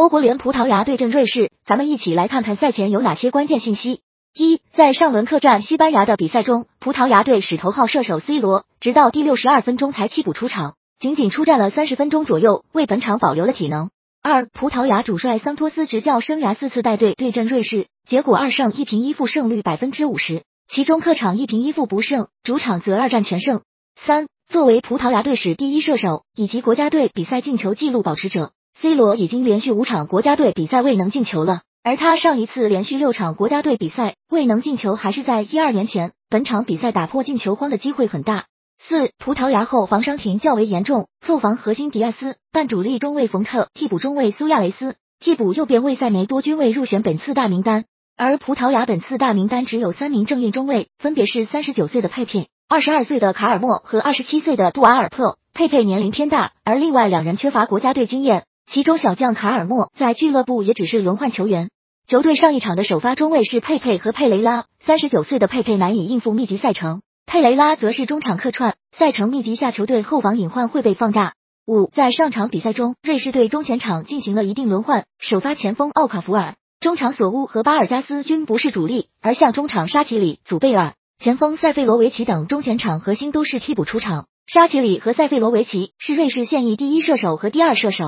欧国联葡萄牙对阵瑞士，咱们一起来看看赛前有哪些关键信息。一，在上轮客战西班牙的比赛中，葡萄牙队使头号射手 C 罗直到第六十二分钟才替补出场，仅仅出战了三十分钟左右，为本场保留了体能。二，葡萄牙主帅桑托斯执教生涯四次带队对阵瑞士，结果二胜一平一负，胜率百分之五十，其中客场一平一负不胜，主场则二战全胜。三，作为葡萄牙队史第一射手以及国家队比赛进球纪录保持者，C 罗已经连续五场国家队比赛未能进球了。而他上一次连续六场国家队比赛未能进球，还是在一二年前。本场比赛打破进球荒的机会很大。四，葡萄牙后防伤停较为严重，后防核心迪亚斯、半主力中卫冯特、替补中卫苏亚雷斯、替补右边卫塞梅多均未入选本次大名单。而葡萄牙本次大名单只有三名正印中卫，分别是三十九岁的佩佩、二十二岁的卡尔莫和二十七岁的杜瓦尔特。佩佩年龄偏大，而另外两人缺乏国家队经验。其中小将卡尔默在俱乐部也只是轮换球员。球队上一场的首发中卫是佩佩和佩雷拉，三十九岁的佩佩难以应付密集赛程，佩雷拉则是中场客串，赛程密集下球队后防隐患会被放大。五，在上场比赛中，瑞士队中前场进行了一定轮换，首发前锋奥卡福尔、中场索乌和巴尔加斯均不是主力，而向中场沙奇里、祖贝尔、前锋塞费罗维奇等中前场核心都是替补出场。沙奇里和塞费罗维奇是瑞士现役第一射手和第二射手。